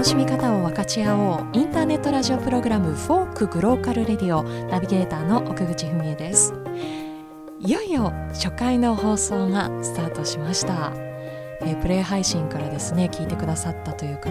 楽しみ方を分かち合おう。インターネットラジオプログラムフォークグローカルレディオ。ナビゲーターの奥口文恵です。いよいよ初回の放送がスタートしました。えー、プレイ配信からですね聞いてくださったという方、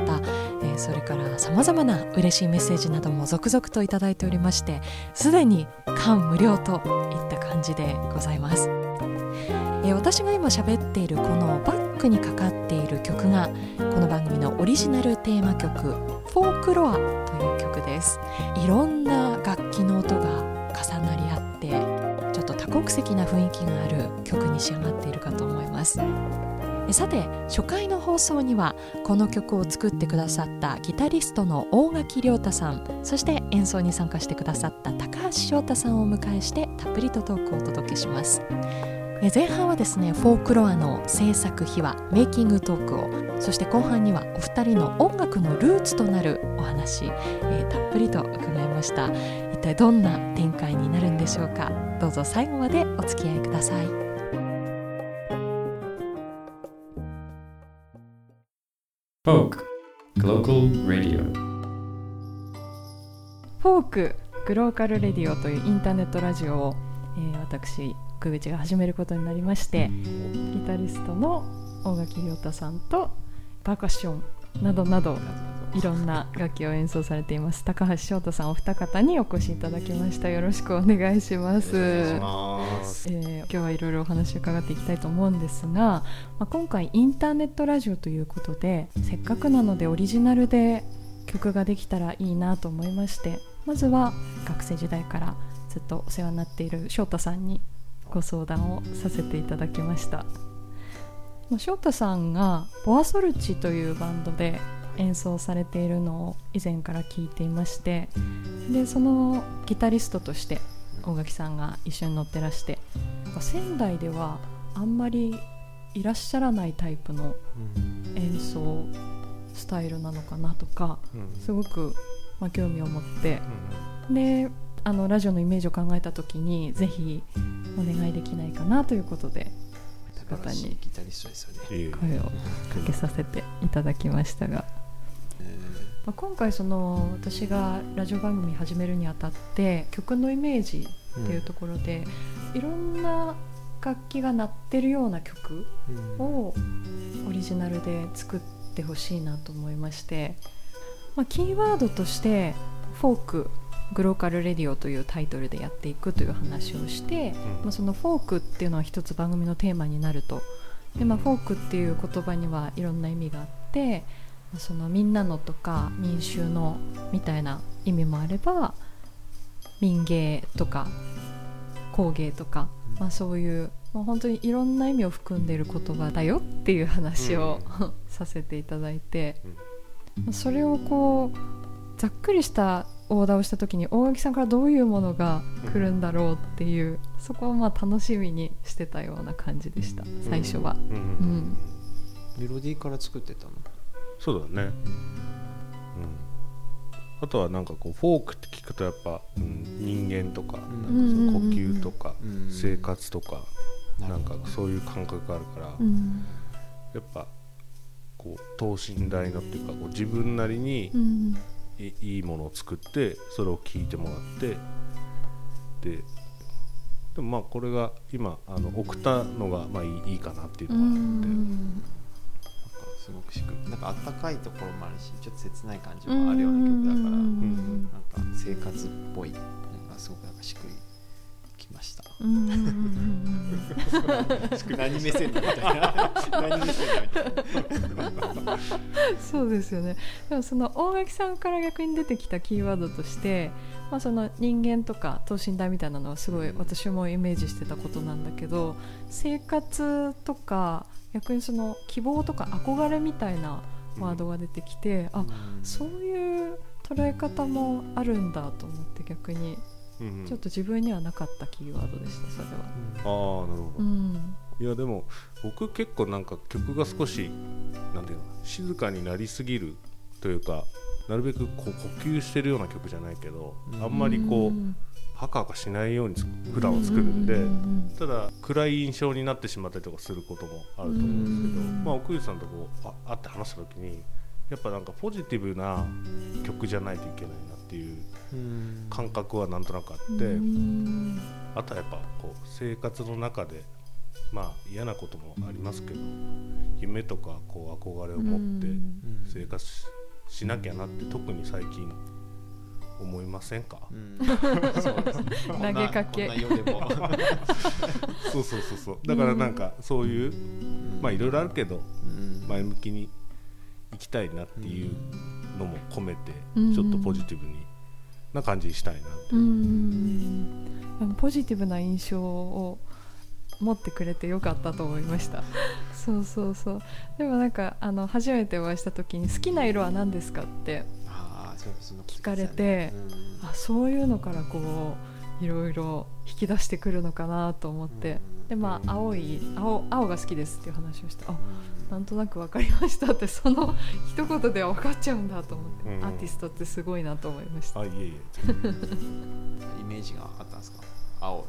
えー、それからさまざまな嬉しいメッセージなども続々と頂いておりましてすでに感無量といった感じでございます、えー、私が今喋っているこのバックにかかっている曲がこの番組のオリジナルテーマ曲「フォークロア」という曲です。いろんな楽器の音が重なり合ってちょっと多国籍な雰囲気がある曲に仕上がっているかと思います。さて初回の放送にはこの曲を作ってくださったギタリストの大垣亮太さんそして演奏に参加してくださった高橋翔太さんをお迎えしてたっぷりとトークをお届けします。前半はですねフォークロアの制作秘話メイキングトークをそして後半にはお二人の音楽のルーツとなるお話、えー、たっぷりと伺いました。一体どんな展開になるんでしょうか？どうぞ最後までお付き合いください。フォークグローカルレディオフォークグローカルレディオというインターネットラジオを、えー、私久口が始めることになりましてギタリストの大垣亮太さんとパーカッションなどなどいろんな楽器を演奏されています。高橋翔太さんお二方にお越しいただきました。よろしくお願いします。えー、今日はいろいろお話を伺っていきたいと思うんですが、まあ、今回インターネットラジオということでせっかくなのでオリジナルで曲ができたらいいなと思いましてまずは学生時代からずっとお世話になっている翔太さんにご相談をさせていただきました。翔太さんがボアソルチというバンドで演奏されているのを以前から聞いていましてでそのギタリストとして大垣さんが一緒に乗ってらして仙台ではあんまりいらっしゃらないタイプの演奏スタイルなのかなとか、すごく、まあ、興味を持って、であのラジオのイメージを考えた時にぜひお願いできないかなということで方に声をかけさせていただきましたが。まあ、今回その私がラジオ番組始めるにあたって曲のイメージっていうところで、うん、いろんな楽器が鳴ってるような曲をオリジナルで作ってほしいなと思いまして、まあ、キーワードとして Folk Glocal Radio というタイトルでやっていくという話をして、うん、まあ、そのフォークっていうのは一つ番組のテーマになると。で、まあ、フォークっていう言葉にはいろんな意味があってそのみんなのとか民衆のみたいな意味もあれば民芸とか工芸とか、まあ、そういうもう本当にいろんな意味を含んでいる言葉だよっていう話を、うん、させていただいて、うん、それをこうざっくりしたオーダーをした時に大垣さんからどういうものが来るんだろうっていう、そこをまあ楽しみにしてたような感じでした。最初は、うんメロディーから作ってたの？そうだね。うん。あとはなんかこうフォークって聞くとやっぱ、うん、人間とかなんかその呼吸とか生活とかなんかそういう感覚があるから、やっぱこう等身大のっていうかこう自分なりにいいものを作ってそれを聞いてもらってででもまあこれが今あの送ったのがまあいいかなっていうのがあって。すごくしくなんかあったかいところもあるしちょっと切ない感じもあるような曲だからなんか生活っぽいなんかすごくなんかしくり。何目線みたいな何目線みたいなそうですよねでもその大垣さんから逆に出てきたキーワードとして、まあ、その人間とか等身大みたいなのはすごい私もイメージしてたことなんだけど生活とか逆にその希望とか憧れみたいなワードが出てきて、うん、あそういう捉え方もあるんだと思って逆にちょっと自分にはなかったキーワードでしたそれは。ああなるほど、うん、いやでも僕結構なんか曲が少しなんていうの静かになりすぎるというかなるべくこう呼吸してるような曲じゃないけど、あんまりこうハカハカしないように普段は作るんで、ただ暗い印象になってしまったりとかすることもあると思うんですけど、まあ、奥口さんとこうあ会って話した時にやっぱなんかポジティブな曲じゃないといけないなっていう感覚はなんとなくあってあとはやっぱこう生活の中でまあ嫌なこともありますけど夢とかこう憧れを持って生活しなきゃなって特に最近思いませんか、うん、投げかけ。そうそうそうそう。だからなんかそういう、まあいろいろあるけど前向きにいきたいなっていうのも込めてちょっとポジティブにな感じにしたいなってポジティブな印象を持ってくれてよかったと思いました。そうそうそう。でもなんかあの初めてお会いした時に「好きな色は何ですか?」って聞かれてあそういうのからこういろいろ引き出してくるのかなと思って。でまあ青い青青が好きですっていう話をしてあなんとなく分かりましたってその一言では分かっちゃうんだと思って、アーティストってすごいなと思いました。あいえいえ。イメージがあったんですか？青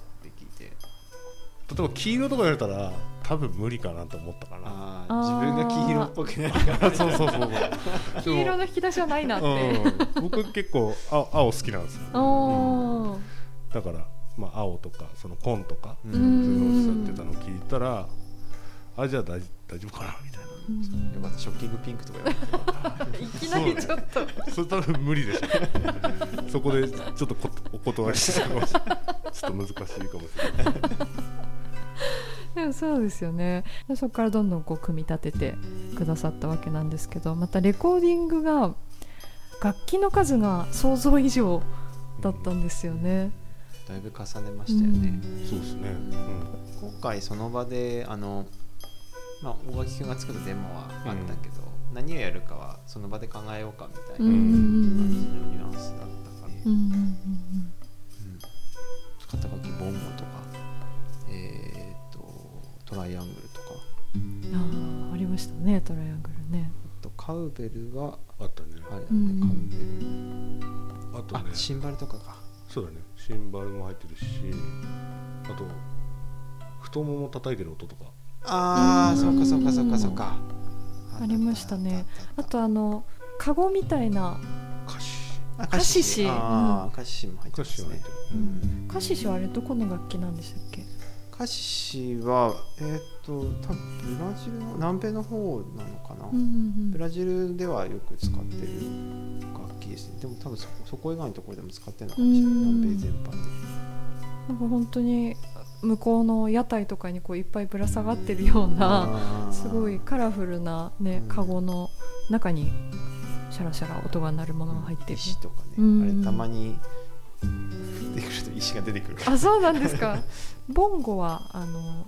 例えば黄色とか言われたら多分無理かなと思ったかな。自分が黄色っぽくないから。そうそうそう 黄色の引き出しはないなって、うん、僕結構青青好きなんですよ、うん、だから、まあ、青とかその紺とか、そういうのをおっしゃってたのを聞いたらあじゃあ大大丈夫かな？みたいな。よかったショッキングピンクとか いきなりちょっと。それ多分無理でしょ。そこでちょっとお断りしてちょっと難しいかもしれない。でもそうですよね。そこからどんどんこう組み立ててくださったわけなんですけどまたレコーディングが楽器の数が想像以上だったんですよね。だいぶ重ねましたよね。うん、そうですね、うん、今回その場であの、まあ、大垣君が作るデモはあったけど、うん、何をやるかはその場で考えようかみたいな感じのニュアンスだったから、うん、肩書きボンゴとか、えートライアングルとか。ああありましたねトライアングルね。あとカウベルがあったね。あれね、うん、カウベルあとねシンバルとかか。そうだね。シンバルも入ってるしあと太もも叩いてる音とかああそうかそうかそうかそうか。ありましたね。あとあのカゴみたいな。カシカシカシシも入ってますね。カシシはあれどこの楽器なんでしたっけ？カシはえっ、ー、と多分ブラジルの南米の方なのかな、うんうんうん、ブラジルではよく使ってる楽器ですね。でも多分そそこ以外のところでも使ってるのかもしれない。南米全般で。なんか本当に向こうの屋台とかにこういっぱいぶら下がってるようなすごいカラフルなねカゴの中にシャラシャラ音が鳴るものが入ってる。石とかね、あれたまに降ってくると石が出てくる。あそうなんですか。ボンゴはあの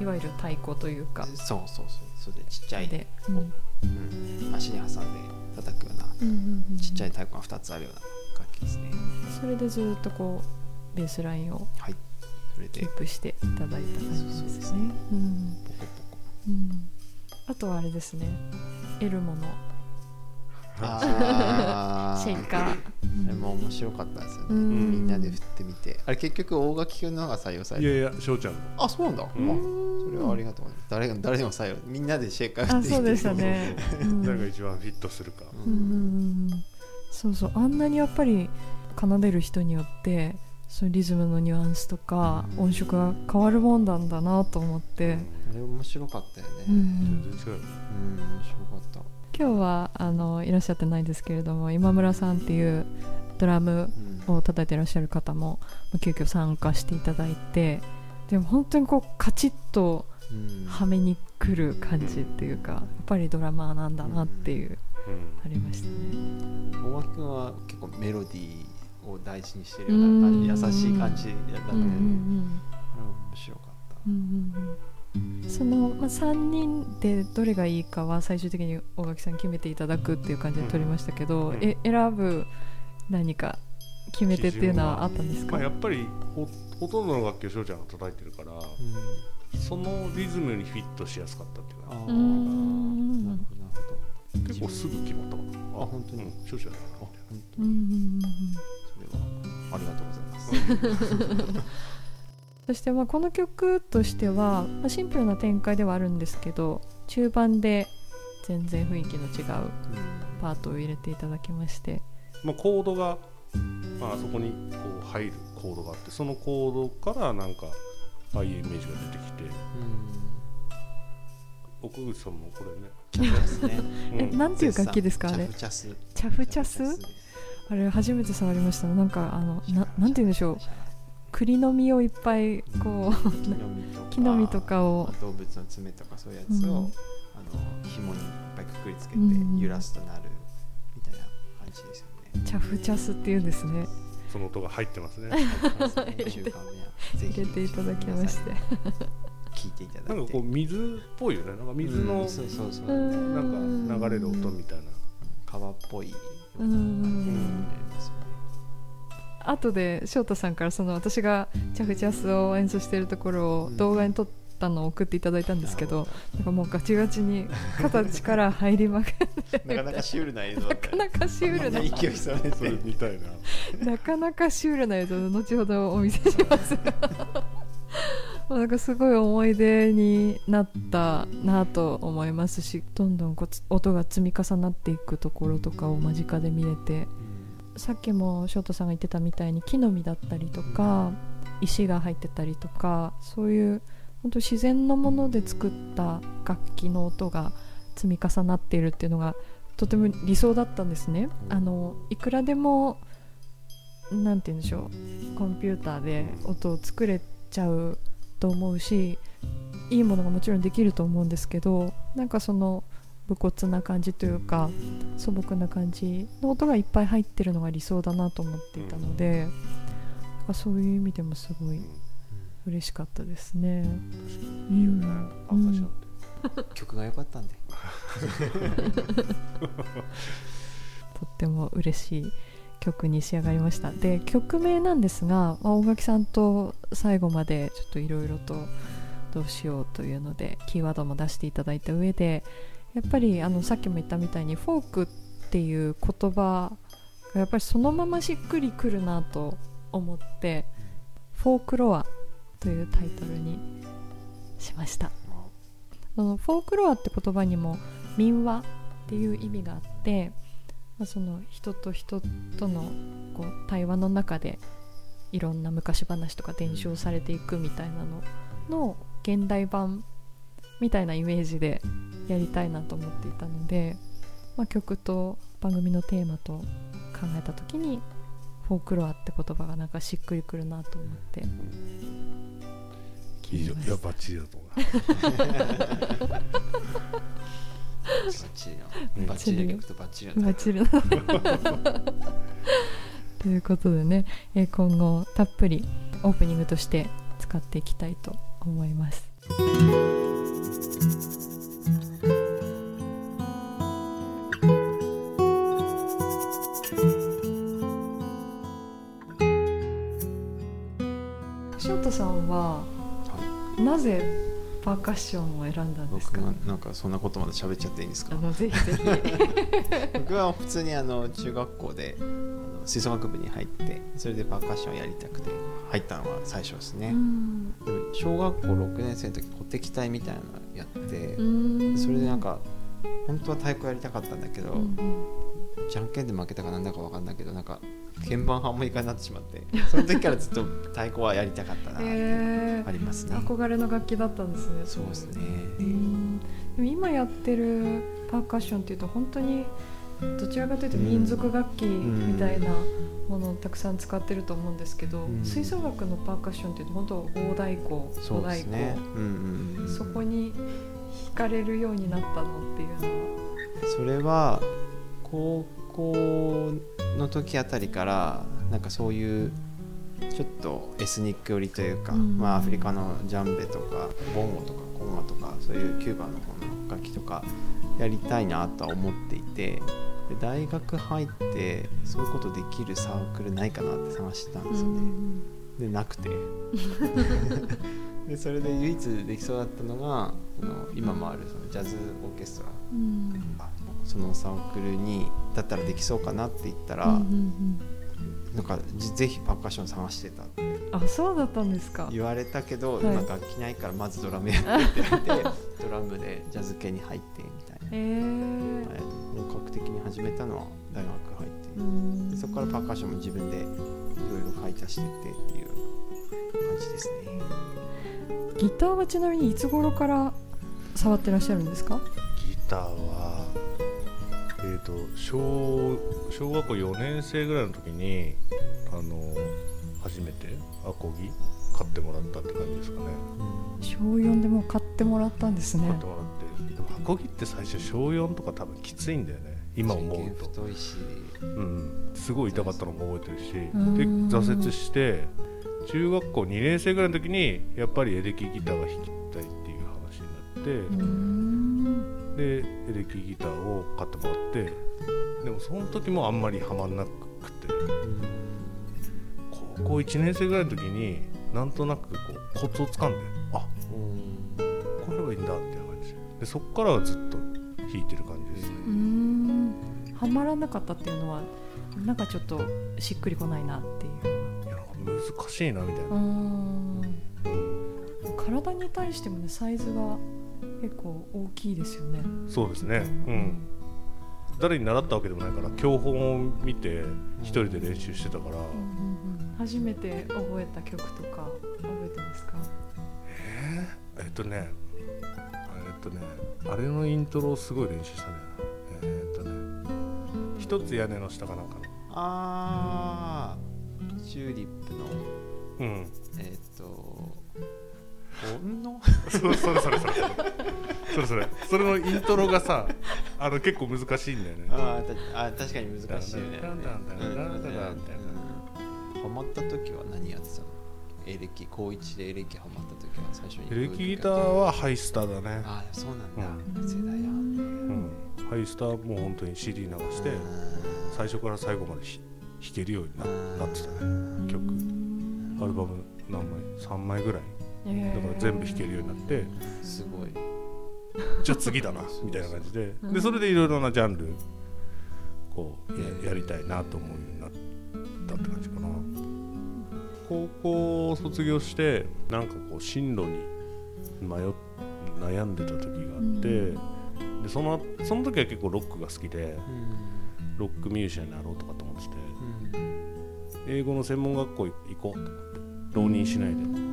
いわゆる太鼓というか。そうそうそう。それでちっちゃいで、うん。うん、足に挟んで叩くような、うんうんうん、ちっちゃい太鼓が2つあるような楽器ですね。それでずっとこうベースラインをはいキープしていただいた感じですね。ポコポコ、うん、あとはあれですね。エルモの シェイカー。あれも面白かったですよね。みんなで振ってみて。あれ結局大垣君のが採用されたいやいや翔ちゃんあそうなんだ、うん、それはありがとう誰が誰でも採用。みんなでシェイカー振って。そうでしたね。誰が一番フィットするか、そうそう。あんなにやっぱり奏でる人によってそのリズムのニュアンスとか音色が変わるもんなんだなと思って、あれ面白かったよね、全然違う、うん、面白かった。今日はあのいらっしゃってないですけれども今村さんっていうドラムを叩いてらっしゃる方も、うん、急遽参加していただいてでも本当にこうカチッとはめにくる感じっていうか、やっぱりドラマーなんだなっていう、ありましたね。大脇君は結構メロディーを大事にしてるような感じ、優しい感じだったので、面白かった。うんうんうんその、まあ、3人でどれがいいかは最終的に大垣さん決めていただくっていう感じで撮りましたけど、うん、え選ぶ何か決め手っていうのはあったんですか、まあ、やっぱりほほとんどの楽器を翔ちゃんが叩いてるから、うん、そのリズムにフィットしやすかったっていうのはなるほどなるほど結構すぐ決まったかなあ本当に翔ちゃんだな本当にそれはありがとうございます。そしてまあこの曲としては、まあ、シンプルな展開ではあるんですけど中盤で全然雰囲気の違うパートを入れていただきまして、まあ、コードが、まあそこにこう入るコードがあってそのコードからなんかああいうイメージが出てきて、奥口さんもこれね。チャフチャスね、えなんていう楽器ですかあれ？チャフチャス。チャフチャス？あれ初めて触りました。なんかあのななんて言うんでしょう。栗の実をいっぱいこう 木の実とかを。動物の爪とかそういうやつを、うん、あの紐にいっぱいくくりつけて揺らすとなるみたいな感じですよね、チャフチャスっていうんですね。その音が入ってますね。入れて入れていただきまして。聞いていただいて。なんかこう水っぽいよね。なんか水の、うん、そうそうそう。なんか流れる音みたいな。川っぽいうん、後で翔太さん。からその私がチャフチャスを演奏しているところを動画に撮ったのを送っていただいたん。ですけど、なん。かもうガチガチに肩力入りまくってなかなかシュールな映像なかなかシュールな勢いそれそれ見たいななかなかシュールな映像後ほどお見せしますなんかすごい思い出になったなと思いますしどんどんこう音が積み重なっていくところとかを間近で見れて、さっきも翔太さんが言ってたみたいに木の実だったりとか石が入ってたりとかそういう本当自然のもので作った楽器の音が積み重なっているっていうのがとても理想だったんですね。あのいくらでもなんて言うんでしょうコンピューターで音を作れちゃうと思うしいいものがもちろんできると思うんですけどなんかその武骨な感じというか素朴な感じの音がいっぱい入ってるのが理想だなと思っていたので、うん、そういう意味でもすごい嬉しかったですね。うん、曲が良かったんで。とっても嬉しい曲に仕上がりました。で曲名なんですが、まあ、大垣さんと最後までちょっといろいろとどうしようというのでキーワードも出していただいた上でやっぱりあのさっきも言ったみたいにフォークっていう言葉がやっぱりそのまましっくりくるなと思ってフォークロアというタイトルにしました。そのフォークロアって言葉にも民話っていう意味があってまあ、その人と人とのこう対話の中でいろんな昔話とか伝承されていくみたいなのの現代版みたいなイメージでやりたいなと思っていたので、まあ、曲と番組のテーマと考えた時にフォークロアって言葉がなんかしっくりくるなと思って。いいよいやバッチリだと思う。チリの。バッチリの曲とバッチリの。バッチリ ということでね、えー、今後たっぷりオープニングとして使っていきたいと思います。翔太さんは、はい、なぜパーカッションを選んだんですか？僕なんかそんなことまで喋っちゃっていいんですか？ぜひぜひ。僕は普通にあの中学校であの吹奏楽部に入ってそれでパーカッションやりたくて入ったのが最初ですね、小学校6年生の時鼓笛隊みたいなのやってそれでなんか本当は太鼓やりたかったんだけど、うんじゃんけんで負けたかなんだか分かんないけどなんか鍵盤ハーモニカになってしまってその時からずっと太鼓はやりたかったなってありますね、憧れの楽器だったんですね。そうですね。でも今やってるパーカッションっていうと本当にどちらかというと民族楽器みたいなものをたくさん使ってると思うんですけど、うん、吹奏楽のパーカッションっていうと本当大太鼓小太鼓、ねうんうん、そこに惹かれるようになったのっていうのは。それは高校の時あたりからなんかそういうちょっとエスニック寄りというか、うん、まあ、アフリカのジャンベとかボンゴとかコンガとかそういうキューバの方の楽器とかやりたいなとは思っていてで大学入ってそういうことできるサークルないかなって探してたんですよね。うん、でなくて。でそれで唯一できそうだったのがその今もあるそのジャズオーケストラ、うん、そのサークルにだったらできそうかなって言ったら、うんうんうん、なんかぜひパーカッション探してたってあそうだったんですか。言われたけど、はい、今楽器ないからまずドラムやってって言って ドラムでジャズ系に入ってみたいな。えー、本格的に始めたのは大学入って。そこからパーカッションも自分でいろいろ買い足してってっていう感じですね。ギターはちなみにいつ頃から触ってらっしゃるんですか？ギターはえーと、小小学校4年生ぐらいの時にあの初めてアコギ買ってもらったって感じですかね、小4でも買ってもらったんですね。買ってもらって。でもアコギって最初小4とか多分きついんだよね。今思うと。太いし、うん、すごい痛かったのも覚えてるし。で挫折して中学校2年生ぐらいの時にやっぱりエレキギターが弾きたいってってでエレキギターを買ってもらってでもその時もあんまりはまんなくて。高校1年生ぐらいの時になんとなくこうコツをつかんであこれはいいんだみたいな感じ。でそこからはずっと弾いてる感じです。ねはまらなかったっていうのはなんかちょっとしっくりこないなっていう。いや難しいなみたいな。体に対してもねサイズが結構大きいですよね。そうですね。うん。誰に習ったわけでもないから教本を見て一人で練習してたから、うんうんうん、初めて覚えた曲とか覚えてますか？えー、えっとね。えっとね。あれのイントロをすごい練習したねえー、っとね。一つ屋根の下かなんかの。ああチューリップの。うん。えっと本のそそれそれそれそれ。それそれ。それのイントロがさあの結構難しいんだよね。ああ確かに難しいよね。ハマった時は何やってたのエレキ高一でエレキハマった時は最初にエレキギターはハイスターだねああそうなんだ、うん、世代やうんハイスターも本当に CD 流して最初から最後まで弾けるようになってたね曲アルバム何枚3枚ぐらいだから全部弾けるようになって。すごい。じゃあ次だな みたいな感じで。でそれでいろいろなジャンルこうややりたいなと思うようになったって感じかな。高校を卒業してなんかこう進路に迷悩んでた時があって、でそのその時は結構ロックが好きで、ロックミュージシャンになろうとかと思ってて、英語の専門学校行こうと思って浪人しないで。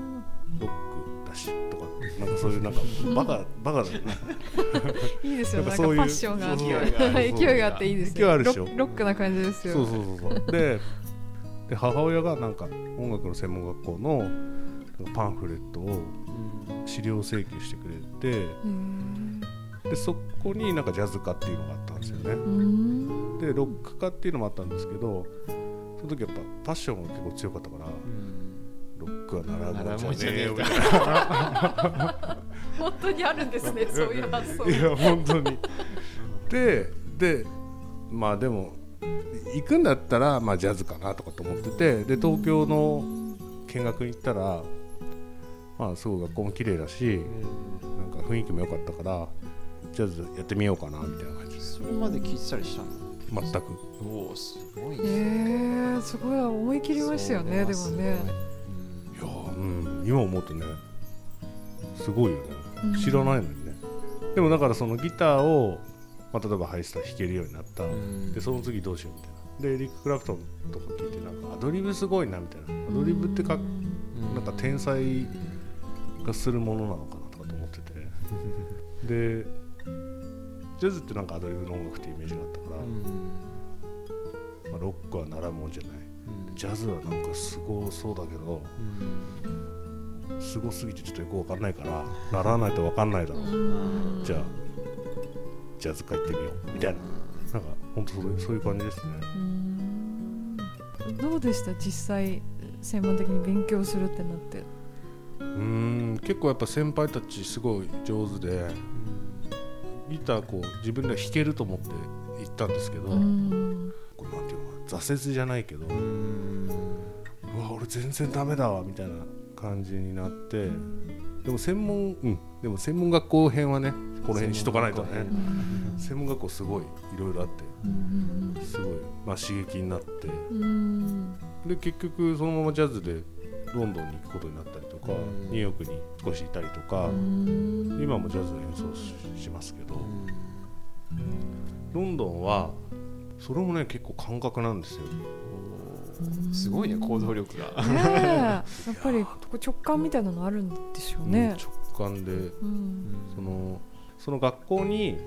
ロックだしとかなんかそういうなんかバカバカだよね。いいですよ。なんかパッションがあって勢いがあっていいですよ。勢いあるでしょ？ロックな感じですよ。そうそうそうそう。でで母親がなんか音楽の専門学校のパンフレットを資料請求してくれて、でそこになんかジャズ科っていうのがあったんですよね。でロック科っていうのもあったんですけどその時やっぱパッションが結構強かったから、ロックは習うもんじゃねえよみたいな。本当にあるんですね そういう発想。いや本当に。ででまあでも行くんだったら、まあ、ジャズかなとかと思っててで東京の見学に行ったらまあすごい学校も綺麗だしなんか雰囲気も良かったからジャズやってみようかなみたいな感じそれまで聞いてたりしたの？全く。おおすごいね。えー、すごい思い切りましたよねでもね今思うとねすごいよね、知らないのにね。でもだからそのギターを、まあ、例えばハイスター弾けるようになった、でその次どうしようみたいな。でエリック・クラプトンとか聞いてなんかアドリブすごいなみたいな。アドリブってか、なんか天才がするものなのかなとかと思ってて。でジャズってなんかアドリブの音楽ってイメージがあったから、まあ、ロックは習うもんじゃない。ジャズはなんかすごそうだけど、すごすぎてちょっとよく分かんないから習わないと分かんないだろう、じゃあジャズ会行ってみよう。みたいな。なんか本当そうそういう感じですね。どうでした？実際専門的に勉強するってなって。うん。結構やっぱ先輩たちすごい上手でギターこう自分では弾けると思って行ったんですけど、こうなんていうの挫折じゃないけどうわ俺全然ダメだわみたいな感じになってでも専門うんでも専門学校編はねこの辺にしとかないとね専門学校。すごいいろいろあってすごい、まあ、刺激になってで結局そのままジャズでロンドンに行くことになったりとかニューヨークに少しいたりとか今もジャズの演奏しますけどロンドンはそれもね結構感覚なんですよすごいね行動力が、ね、やっぱり直感みたいなのあるんでしょうね、うん、直感で、うん、そのその学校に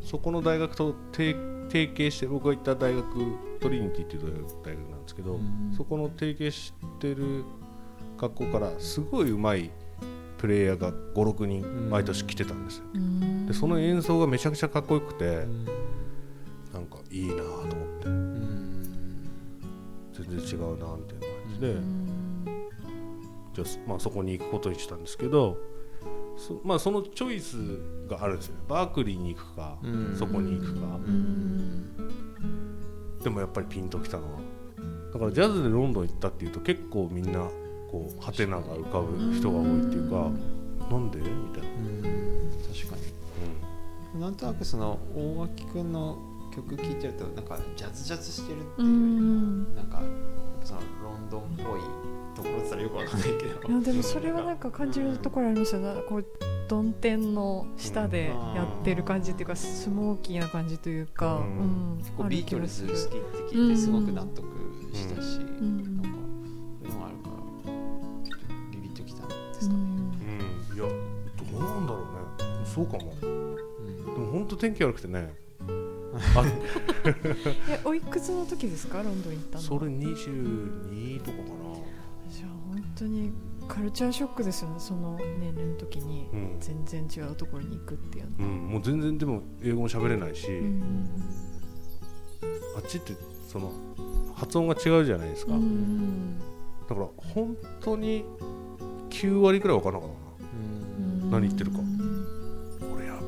そこの大学と提携して僕が行った大学トリニティっていう大学なんですけど、うん、そこの提携してる学校からすごいうまいプレイヤーが56人毎年来てたんですよ、うん、でその演奏がめちゃくちゃかっこよくて、うん、なんかいいな違うなみたいな感じで、じゃあ、まあ、そこに行くことにしたんですけどそ,、まあ、そのチョイスがあるんですよね。バークリーに行くか、そこに行くか、でもやっぱりピンときたのはだからジャズでロンドン行ったっていうと結構みんなこうハテナが浮かぶ人が多いっていうかなんで？みたいな。確かに、うん、なんとなくその大脇君の曲聴いてるとなんかジャズジャズしてるっていうよりもなんかドンっぽいところだったらよくわかんないけど。いやでもそれはなんか感じるところありますよね。こう曇天の下でやってる感じっていうかスモーキーな感じというか、うん、結構ビートルズ好きって聞いてすごく納得したし、うん、なん。かそういうのがあるからビビッときたんですかね、うん、いやどうなんだろうね。そうかも、うん、でも本当天気悪くてね えおいくつの時ですか？ロンドン行ったの。それ22とかかな。じゃあ本当にカルチャーショックですよね。その年齢の時に全然違うところに行くっていうの、うん、もう全然でも英語も喋れないし、うん、あっちってその発音が違うじゃないですか、うん、だから本当に9割くらい分からなかったな、何言ってるか、これやっ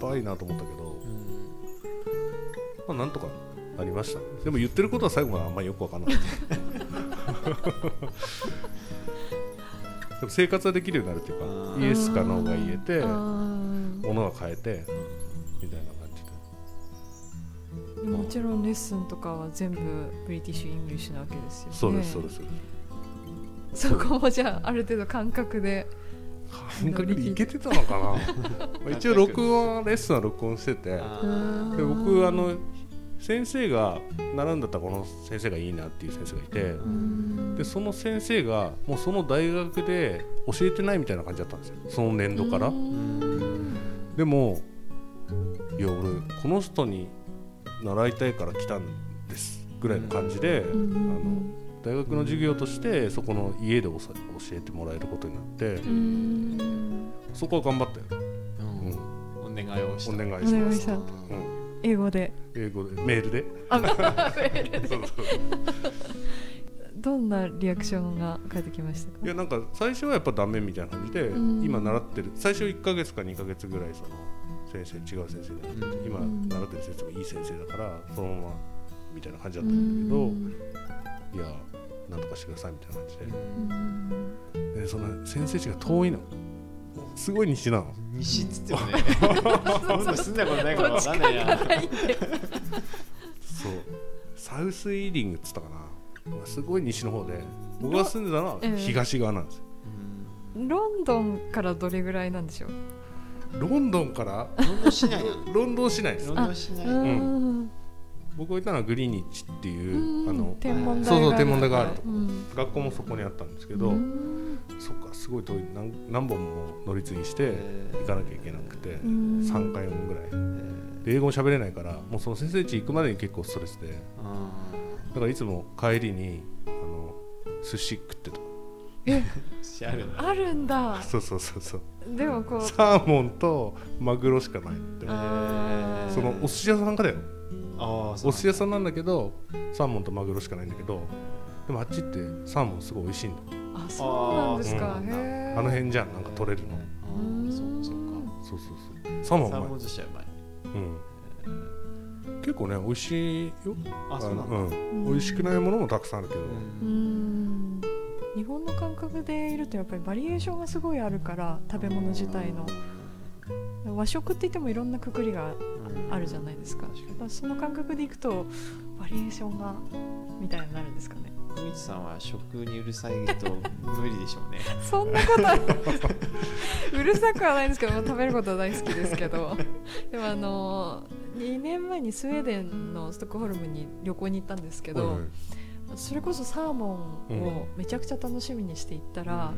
ばいなと思ったけど、まあなんとかなりましたでも言ってることは最後まであんまりよく分からなかった。生活はできるようになるっていうかイエスかノーが言えて物が買えてみたいな感じで。もちろんレッスンとかは全部 British English なわけですよね。そうですそうです。そこもじゃあある程度感覚で。感覚でいけてたのかな。一応録音レッスンは録音しててで僕あの先生が習うんだったらこの先生がいいなっていう先生がいてでその先生がもうその大学で教えてないみたいな感じだったんですよ。その年度から。でもいや俺この人に習いたいから来たんですぐらいの感じであの大学の授業としてそこの家で教えてもらえることになってそこは頑張ったよ、うん、お願いをした。お願いします、うん、英語で。英語で。メールで。あメールで。そうそうどんなリアクションが返ってきましたか？いやなんか最初はやっぱダメみたいな感じで今習ってる。最初1か月か2か月ぐらいその先生違う先生で今習ってる先生もいい先生だからそのままみたいな感じだったんだけどいやなんとかしてくださいみたいな感じで。でその先生地が遠いのすごい西なの？西っつってもね。住んだことないから分かんないや。そう。サウスイーリングっつったかな。すごい西の方で。僕が住んでたのは東側なんですよ、ロンドンからどれぐらいなんでしょう？ロンドンから？ロンドン市内。ロンドン市内です。ロンドン市内。うん僕がいたのはグリニッチっていうあの天文台そうそう天文台があると。こ、うん、学校もそこにあったんですけど、そっかすごい遠い何何本も乗り継ぎして行かなきゃいけなくて3回ぐらい。で英語も喋れないからもうその先生地行くまでに結構ストレスで。だからいつも帰りにあの寿司食ってた。えあるんだ。そうそうそうそう。でもこう。サーモンとマグロしかないって。そのお寿司屋さんかだよお寿司屋さんなんだけどサーモンとマグロしかないんだけどでもあっちってサーモンすごい美味しいんだ。あそうなんですか、うん、あの辺じゃんなんか取れるの。そうそうか。そうそうそう。サーモンサーモン寿司はうまい。うん。結構ね美味しいよ。あそうなんだ、うん、美味しくないものもたくさんあるけど。うん。日本の感覚でいるとやっぱりバリエーションがすごいあるから食べ物自体の。和食って言ってもいろんなくくりがあるじゃないですか,、その感覚でいくとバリエーションがみたいになるんですかね。福道さんは食にうるさいと無理でしょうね。そんなことは。うるさくはないんですけど食べることは大好きですけど。でもあの2年前にスウェーデンのストックホルムに旅行に行ったんですけど、はいそれこそサーモンをめちゃくちゃ楽しみにしていったら、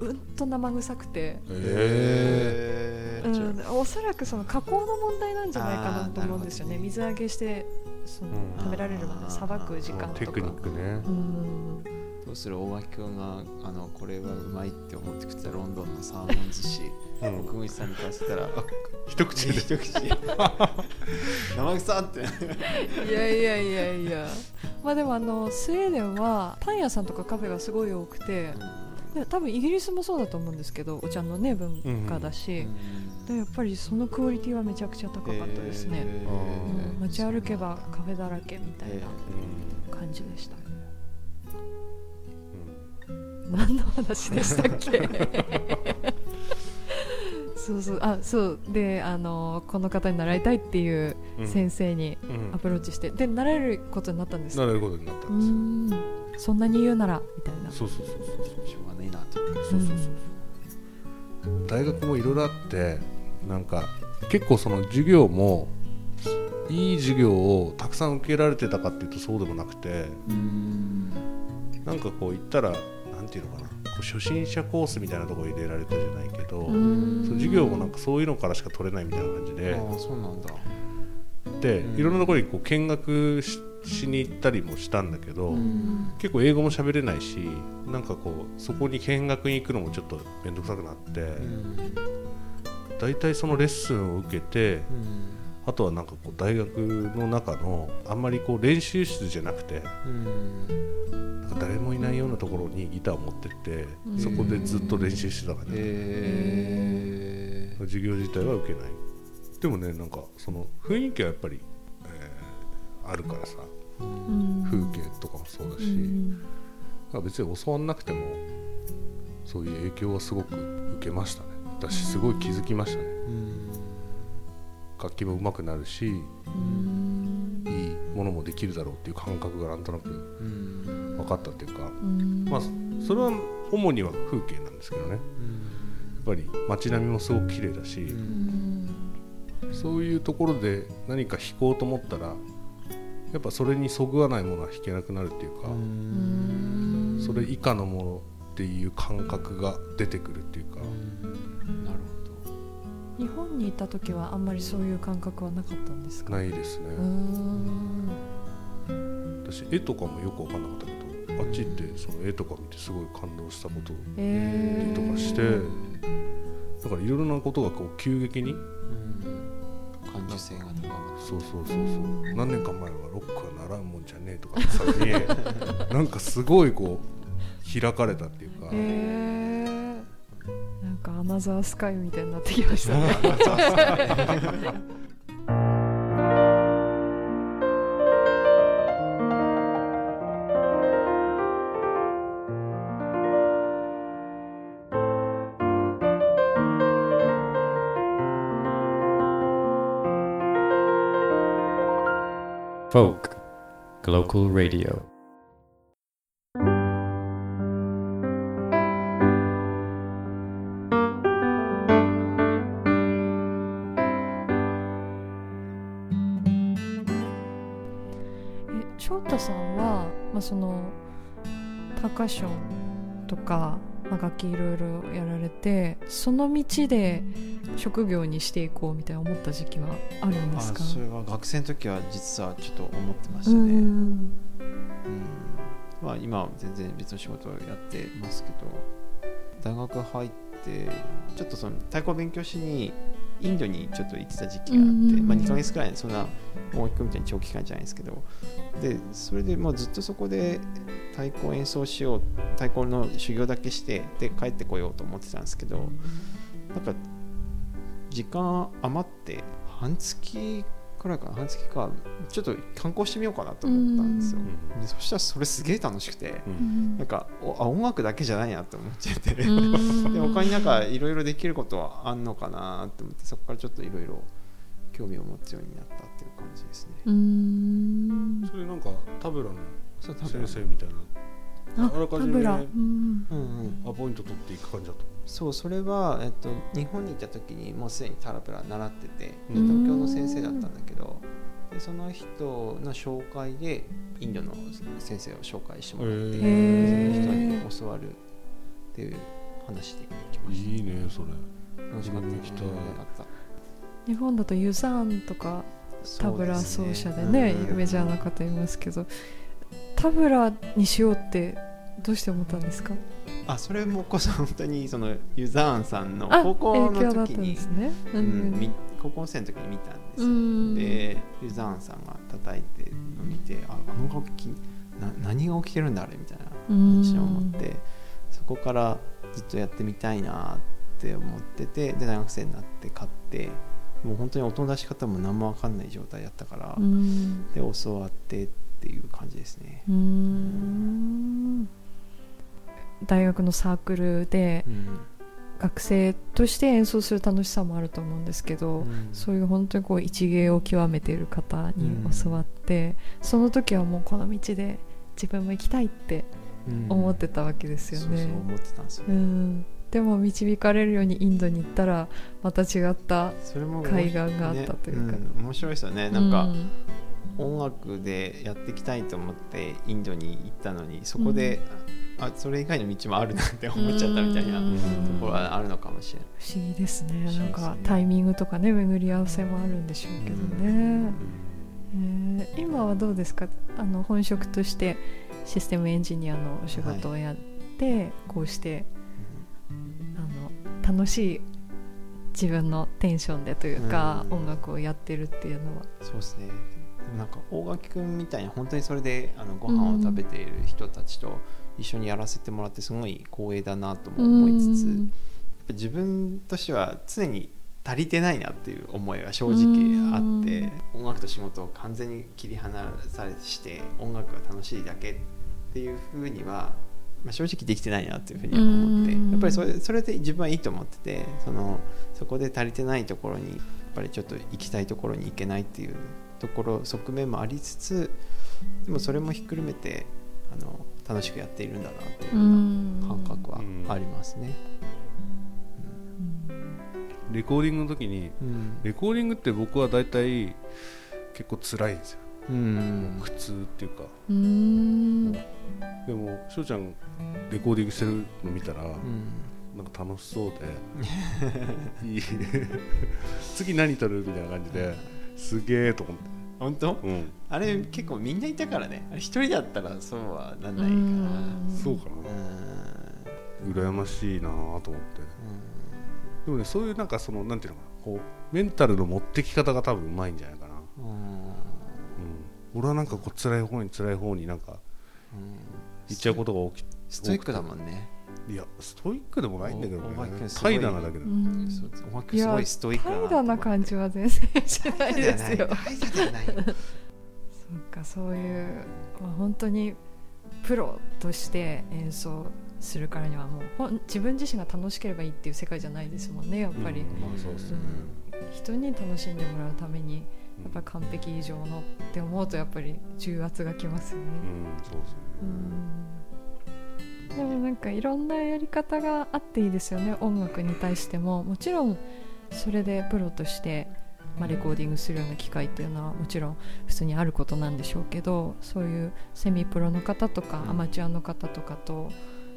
うん、うんと生臭くて、えー。うん、おそらくその加工の問題なんじゃないかなと思うんですよね。水揚げしてその、食べられるまでさばく時間とか。テクニックね、うん。どうする？大垣君があのこれはうまいって思って食ったロンドンのサーモン寿司。奥口さんに買わせたら 一口で。一口。生臭って。いやいやいやいやまあでもあのスウェーデンはパン屋さんとかカフェがすごい多くて、うん、多分イギリスもそうだと思うんですけどお茶のね文化だし、うん、やっぱりそのクオリティはめちゃくちゃ高かったですね、えーうん、街歩けばカフェだらけみたいな感じでした、何の話でしたっけ？そうそう。あそう。であのこの方に習いたいっていう先生にアプローチして、うん、で習えることになったんです。習えることになったんです。そんなに言うならみたいな。そうそうそうそうしょうがねえなとそうそうそうそう、うん、大学もいろいろあってなんか結構その授業もいい授業をたくさん受けられてたかっていうとそうでもなくてなんかこう言ったらなんていうのかな初心者コースみたいなところ入れられたじゃないけどそ授業もなんかそういうのからしか取れないみたいな感じであそうなんだ。でいろんなところにこう見学しに行ったりもしたんだけど結構英語も喋れないしなんかこうそこに見学に行くのもちょっと面倒くさくなって大体そのレッスンを受けてあとはなんかこう大学の中のあんまりこう練習室じゃなくて誰もいないようなところにギターを持ってってそこでずっと練習してた感じ、えー、授業自体は受けない。でもねなんかその雰囲気はやっぱり、えー、あるからさ、風景とかもそうだし、う別に教わんなくてもそういう影響はすごく受けましたね。私すごい気づきましたね、楽器も上手くなるし、いいものもできるだろうっていう感覚がなんとなく分かったっていうか、まあ、それは主には風景なんですけどね、やっぱり街並みもすごく綺麗だし、そういうところで何か弾こうと思ったらやっぱそれにそぐわないものは弾けなくなるっていうかそれ以下のものっていう感覚が出てくるっていうか。日本にいた時はあんまりそういう感覚はなかったんですか？ないですね。私絵とかもよく分かんなかったけどあっち行ってその絵とか見てすごい感動したこととかして、だからいろいろなことがこう急激に、感受性が高まるそうそうそうそう。何年か前はロックは習うもんじゃねえとかさになんかすごいこう開かれたっていうか。なんかアナザースカイみたいになってきましたね。Folk Global Radio ションとか、まあ、楽器いろいろやられてその道で職業にしていこうみたいな思った時期はあるんですか？それは学生の時は実はちょっと思ってましたね。うんまあ、今は全然別の仕事をやってますけど大学入ってちょっとその太鼓を勉強しにインドにちょっと行ってた時期があって、まあ、2か月くらいそんな大きくみたいに長期間じゃないですけどでそれでもうずっとそこで太鼓を演奏しよう太鼓の修行だけしてで帰ってこようと思ってたんですけどなんか時間余って半月くらいかな半月かちょっと観光してみようかなと思ったんですよ、でそしたらそれすげえ楽しくて、うん、なんかあ音楽だけじゃないなって思っちゃって。で他になんかいろいろできることはあんのかなって思ってそこからちょっといろいろ興味を持つようになったっていう感じですね。それなんかタブラの。先生みたいなあらかじめ、うん。うんうん、アポイント取っていく感じだと。そうそれは、えっと、日本に行った時にもうすでにタラプラ習ってて東京の先生だったんだけどでその人の紹介でインドの先生を紹介してもらってその人に教わるっていう話で行きました。いいねそれ。楽しかった。行きたい日本だとユザーンとかタブラ奏者でねメジャーな方いますけどタブラにしようってどうして思ったんですか？あそれもこそ本当にそのユザーンさんの高校の時に、ね。うん、高校生の時に見たんですでユザーンさんが叩いてるのを見てああの楽器な何が起きてるんだあれみたいな印象を持ってそこからずっとやってみたいなって思っててで大学生になって買ってもう本当に音の出し方も何も分かんない状態だったからで教わってっていう感じですね。大学のサークルで、学生として演奏する楽しさもあると思うんですけど、うん、そういう本当にこう一芸を極めている方に教わって、うん、その時はもうこの道で自分も行きたいって思ってたわけですよね。思ってたんでも導かれるようにインドに行ったらまた違った海岸があったというか、面白いですよね。なんか、音楽でやっていきたいと思ってインドに行ったのにそこで、うん、あそれ以外の道もあるなって思っちゃったみたいなところはあるのかもしれない。不思議ですね、ね、なんかタイミングとかね巡り合わせもあるんでしょうけどね、えー、今はどうですか？あの本職としてシステムエンジニアのお仕事をやって、はい、こうして、あの楽しい自分のテンションでというか、音楽をやってるっていうのは。そうですねなんか大垣君みたいに本当にそれであのご飯を食べている人たちと一緒にやらせてもらってすごい光栄だなとも思いつつ、うん、自分としては常に足りてないなっていう思いが正直あって、音楽と仕事を完全に切り離されして音楽が楽しいだけっていうふうには、まあ、正直できてないなっていうふうに思って、やっぱりそれそれで自分はいいと思っててそのそこで足りてないところにやっぱりちょっと行きたいところに行けないっていうところ側面もありつつでもそれもひっくるめてあの楽しくやっているんだなというような感覚はありますね。レコーディングの時に、うん、レコーディングって僕は大体結構辛いんですよ、うん、苦痛っていうか。でも翔ちゃんレコーディングしてるの見たら、うん、なんか楽しそうで いい。次何撮るみたいな感じですげえと思って。本当、うん、あれ結構みんないたからね。あれ一人だったらそうはなんないかなそうかな。羨ましいなと思って。でもねそういうなんかそのなんていうのかなこうメンタルの持ってき方が多分うまいんじゃないかな。うん。俺はなんかこう辛い方に辛い方になんか言っちゃうことが起きストイックだもんねいやストイックでもないんだけどね。怠惰なだけだ、うん、おまけすごいストイック怠惰な感じは全然しないですよ。そうかそういう、まあ、本当にプロとして演奏するからにはもう自分自身が楽しければいいっていう世界じゃないですもんねやっぱり、うんまあそうですね、うん、人に楽しんでもらうためにやっぱり完璧以上のって思うとやっぱり重圧がきますよね。うん、そうですね、うんでもなんかいろんなやり方があっていいですよね音楽に対しても。もちろんそれでプロとして、まあ、レコーディングするような機会っていうのはもちろん普通にあることなんでしょうけどそういうセミプロの方とかアマチュアの方とかと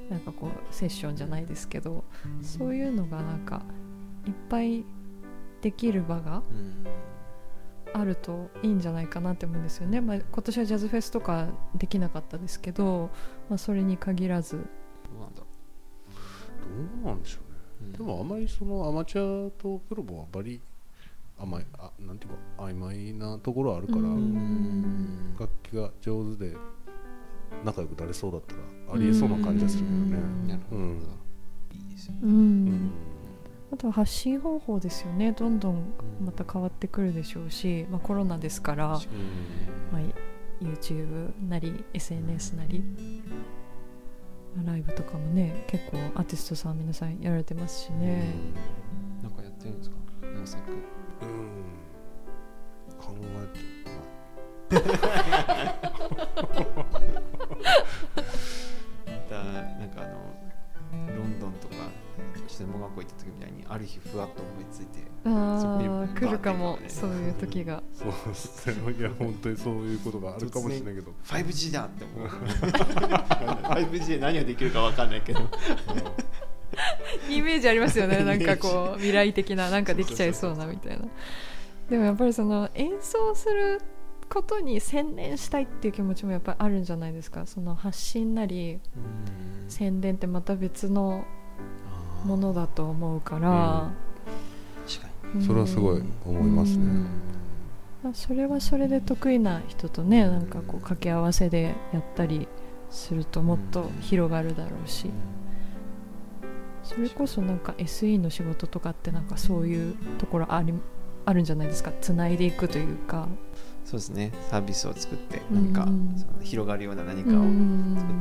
なんかこうセッションじゃないですけどそういうのがなんかいっぱいできる場があるといいんじゃないかなって思うんですよね、まあ、今年はジャズフェスとかできなかったですけど、まあ、それに限らず。どうなんだ？どうなんでしょうね、うん、でもあまりそのアマチュアとプロもあまり甘いあなんていうか曖昧なところあるから楽器が上手で仲良くなれそうだったらありえそうな感じがするけどね。なるほど、うん、いいですよね、うんあとは発信方法ですよね。どんどんまた変わってくるでしょうし、まあ、コロナですから、まあ、YouTube なり SNS なり、まあ、ライブとかもね結構アーティストさん皆さんやられてますしね、なんかやってるんですか？模索うん。考えて 学校行った時みたいにある日ふわっと思いついてああ来るかもそういう時が。そうですねいや本当にそういうことがあるかもしれないけど。5G だって思う。5G で何ができるか分かんないけど。イメージありますよね なんかこう未来的ななんかできちゃいそうなみたいな。でもやっぱりその演奏することに専念したいっていう気持ちもやっぱりあるんじゃないですか。その発信なり宣伝ってまた別のものだと思うから、うん、それはすごい思いますね、それはそれで得意な人とねなんかこう掛け合わせでやったりするともっと広がるだろうし、それこそなんか SE の仕事とかってなんかそういうところありあるんじゃないですか？つないでいくというか。そうですね。サービスを作って何か、その広がるような何かを作っ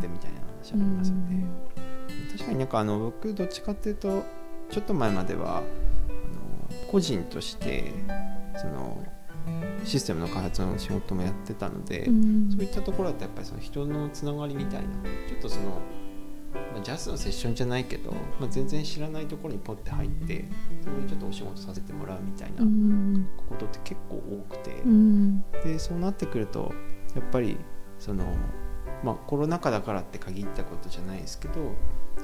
てみたいな話ありますよね、確かになんかあの僕どっちかっていうとちょっと前まではあの個人としてそのシステムの開発の仕事もやってたので、そういったところだとやっぱりその人のつながりみたいなちょっとそのまあ、ジャズのセッションじゃないけど、まあ、全然知らないところにポッて入ってそこにちょっとお仕事させてもらうみたいなことって結構多くて、うん、でそうなってくるとやっぱりその、まあ、コロナ禍だからって限ったことじゃないですけど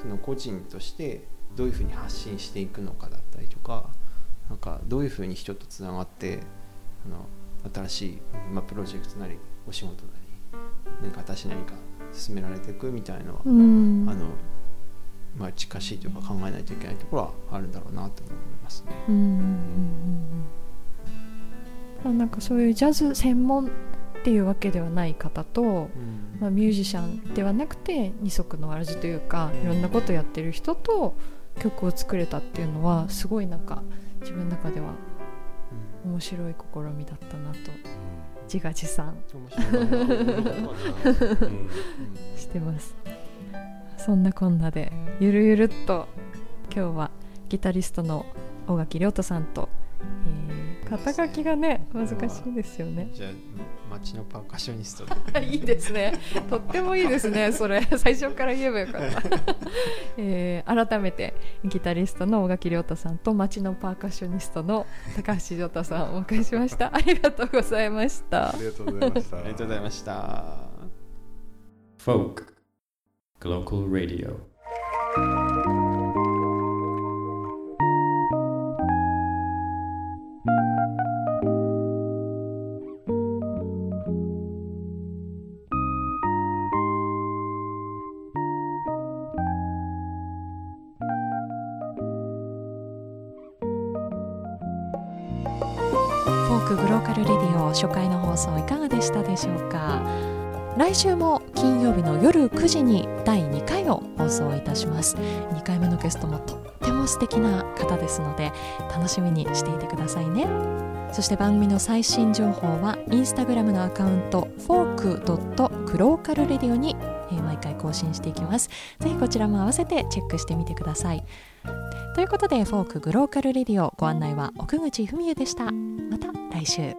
その個人としてどういうふうに発信していくのかだったりとかなんかどういうふうに人とつながってあの新しい、まあ、プロジェクトなりお仕事なり何か私何か進められていくみたいのは、うん、あのまあ、近しいというか考えないといけないところはあるんだろうなと思いますね。うん。うん、なん。かそういうジャズ専門っていうわけではない方と、うん、まあ、ミュージシャンではなくて二足のわらじというかいろんなことやってる人と曲を作れたっていうのはすごいなんか自分の中では面白い試みだったなと自画自賛。してます。そんなこんなでゆるゆるっと今日はギタリストの大垣亮太さんと、えー、肩書きがね。難しいですよね。じゃあ町のパーカッショニストで。いいですね。とってもいいですね。それ。最初から言えばよかった、えー、改めてギタリストの大垣亮太さんと町のパーカッショニストの高橋亮太さんをお迎えしました。ありがとうございました。ありがとうございました。ありがとうございました。Folk Global Radio 週も金曜日の夜9時に第2回を放送いたします。2回目のゲストもとっても素敵な方ですので楽しみにしていてくださいね。そして番組の最新情報はインスタグラムのアカウント fork.glocalradio に毎回更新していきます。ぜひこちらも合わせてチェックしてみてください。ということでフォークグローカルレディオご案内は奥口文恵でした。また来週。